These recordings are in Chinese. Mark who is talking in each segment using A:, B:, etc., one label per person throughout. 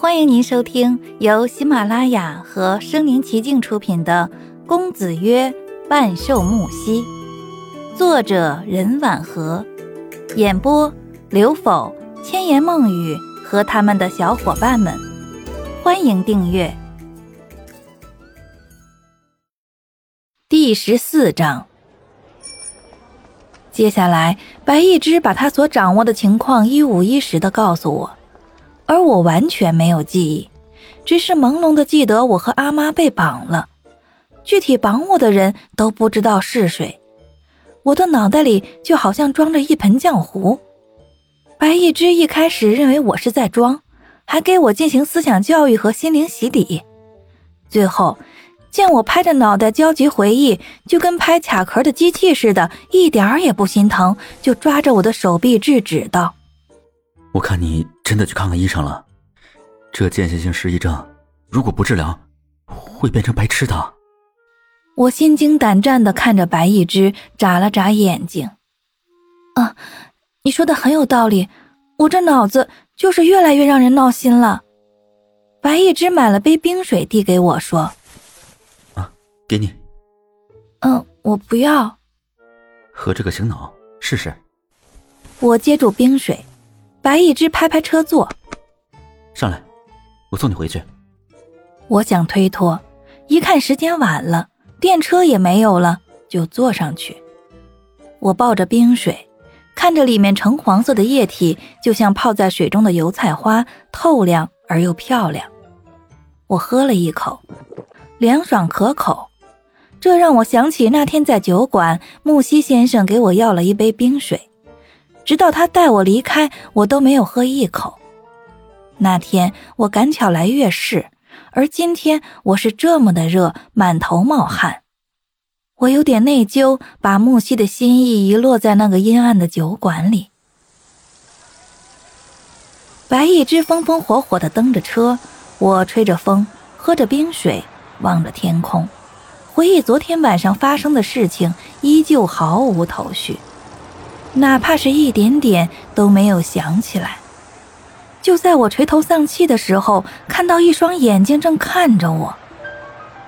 A: 欢迎您收听由喜马拉雅和声临其境出品的《公子曰万寿木兮》，作者任婉和，演播刘否、千言梦语和他们的小伙伴们。欢迎订阅。第十四章，接下来白一之把他所掌握的情况一五一十的告诉我。而我完全没有记忆，只是朦胧的记得我和阿妈被绑了，具体绑我的人都不知道是谁。我的脑袋里就好像装着一盆浆糊。白一之一开始认为我是在装，还给我进行思想教育和心灵洗礼。最后见我拍着脑袋焦急回忆，就跟拍卡壳的机器似的，一点儿也不心疼，就抓着我的手臂制止道。
B: 我看你真的去看看医生了，这间歇性失忆症，如果不治疗，会变成白痴的。
A: 我心惊胆战的看着白一之，眨了眨眼睛。啊，你说的很有道理，我这脑子就是越来越让人闹心了。白一之买了杯冰水递给我说：“
B: 啊，给你。”
A: 嗯，我不要。
B: 喝这个醒脑试试。
A: 我接住冰水。白一只拍拍车座，
B: 上来，我送你回去。
A: 我想推脱，一看时间晚了，电车也没有了，就坐上去。我抱着冰水，看着里面橙黄色的液体，就像泡在水中的油菜花，透亮而又漂亮。我喝了一口，凉爽可口，这让我想起那天在酒馆，木西先生给我要了一杯冰水。直到他带我离开，我都没有喝一口。那天我赶巧来月事，而今天我是这么的热，满头冒汗。我有点内疚，把木西的心意遗落在那个阴暗的酒馆里。白一只风风火火的蹬着车，我吹着风，喝着冰水，望着天空，回忆昨天晚上发生的事情，依旧毫无头绪。哪怕是一点点都没有想起来。就在我垂头丧气的时候，看到一双眼睛正看着我，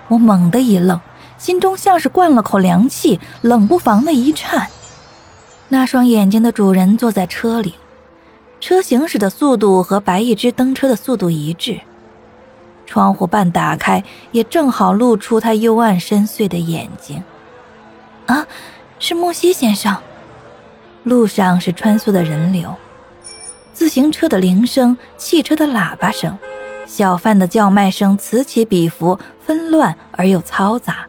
A: 我猛地一愣，心中像是灌了口凉气，冷不防的一颤。那双眼睛的主人坐在车里，车行驶的速度和白一只蹬车的速度一致，窗户半打开，也正好露出他幽暗深邃的眼睛。啊，是木西先生。路上是穿梭的人流，自行车的铃声，汽车的喇叭声，小贩的叫卖声此起彼伏，纷乱而又嘈杂。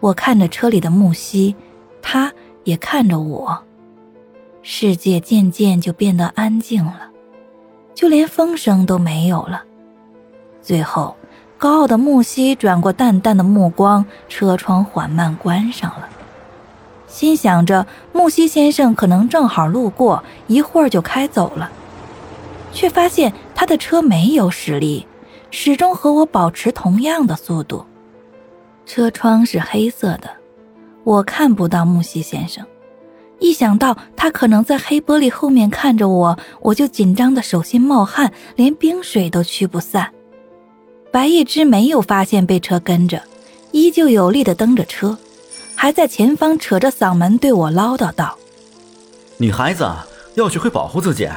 A: 我看着车里的木西，他也看着我。世界渐渐就变得安静了，就连风声都没有了。最后，高傲的木西转过淡淡的目光，车窗缓慢关上了。心想着木西先生可能正好路过，一会儿就开走了，却发现他的车没有驶离，始终和我保持同样的速度。车窗是黑色的，我看不到木西先生。一想到他可能在黑玻璃后面看着我，我就紧张的手心冒汗，连冰水都驱不散。白一只没有发现被车跟着，依旧有力的蹬着车。还在前方扯着嗓门对我唠叨道：“
B: 女孩子要学会保护自己，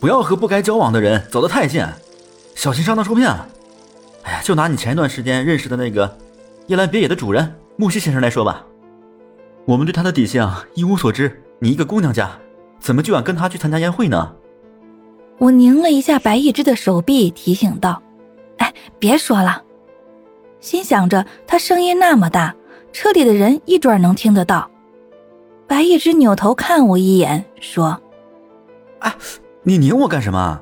B: 不要和不该交往的人走得太近，小心上当受骗。哎呀，就拿你前一段时间认识的那个夜兰别野的主人木西先生来说吧，我们对他的底细啊一无所知。你一个姑娘家，怎么就敢跟他去参加宴会呢？”
A: 我拧了一下白一只的手臂，提醒道：“哎，别说了。”心想着他声音那么大。车里的人一准能听得到。白一只扭头看我一眼，说：“
B: 哎，你拧我干什么？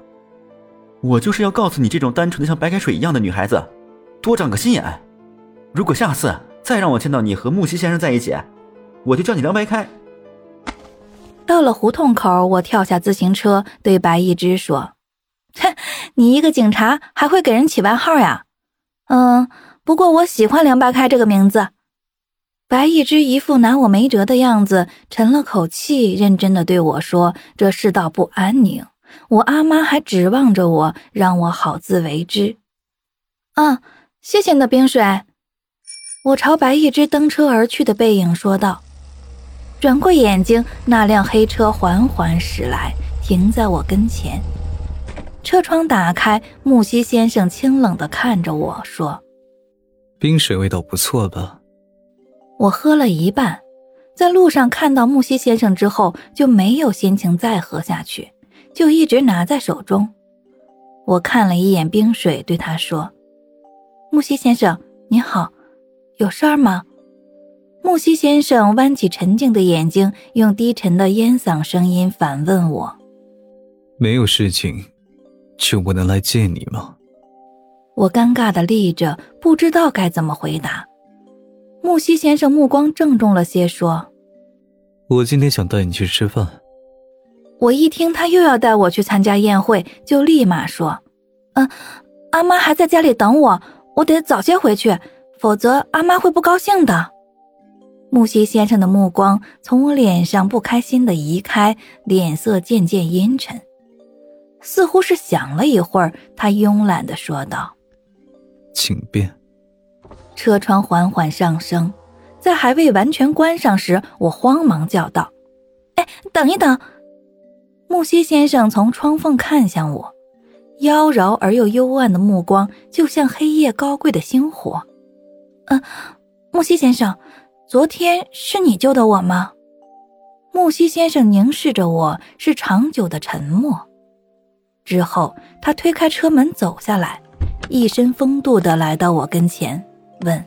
B: 我就是要告诉你，这种单纯的像白开水一样的女孩子，多长个心眼。如果下次再让我见到你和木西先生在一起，我就叫你凉白开。”
A: 到了胡同口，我跳下自行车，对白一只说：“哼，你一个警察还会给人起外号呀？嗯，不过我喜欢凉白开这个名字。”白一只一副拿我没辙的样子，沉了口气，认真的对我说：“这世道不安宁，我阿妈还指望着我，让我好自为之。啊，谢谢你的冰水。我朝白一只蹬车而去的背影说道。转过眼睛，那辆黑车缓缓驶来，停在我跟前。车窗打开，木西先生清冷的看着我说：“
C: 冰水味道不错吧？”
A: 我喝了一半，在路上看到木西先生之后，就没有心情再喝下去，就一直拿在手中。我看了一眼冰水，对他说：“木西先生，你好，有事儿吗？”木西先生弯起沉静的眼睛，用低沉的烟嗓声音反问我：“
C: 没有事情，就不能来见你吗？”
A: 我尴尬的立着，不知道该怎么回答。木西先生目光郑重了些，说：“
C: 我今天想带你去吃饭。”
A: 我一听他又要带我去参加宴会，就立马说：“嗯，阿妈还在家里等我，我得早些回去，否则阿妈会不高兴的。”木西先生的目光从我脸上不开心的移开，脸色渐渐阴沉，似乎是想了一会儿，他慵懒的说道：“
C: 请便。”
A: 车窗缓缓上升，在还未完全关上时，我慌忙叫道：“哎，等一等！”木西先生从窗缝看向我，妖娆而又幽暗的目光，就像黑夜高贵的星火。“嗯，木西先生。”昨天是你救的我吗？木西先生凝视着我，是长久的沉默。之后，他推开车门走下来，一身风度的来到我跟前，问：“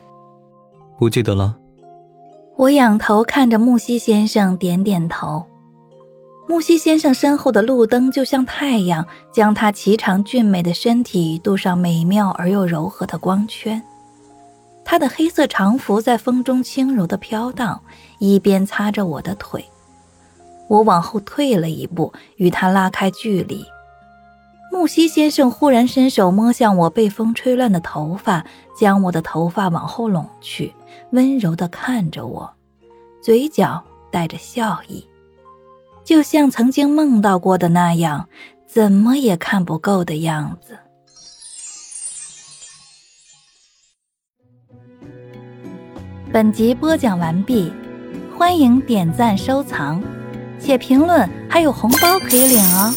C: 不记得了？”
A: 我仰头看着木西先生，点点头。木西先生身后的路灯就像太阳，将他颀长俊美的身体镀上美妙而又柔和的光圈。他的黑色长服在风中轻柔的飘荡，一边擦着我的腿。我往后退了一步，与他拉开距离。木西先生忽然伸手摸向我被风吹乱的头发，将我的头发往后拢去，温柔地看着我，嘴角带着笑意，就像曾经梦到过的那样，怎么也看不够的样子。本集播讲完毕，欢迎点赞收藏，写评论，还有红包可以领哦。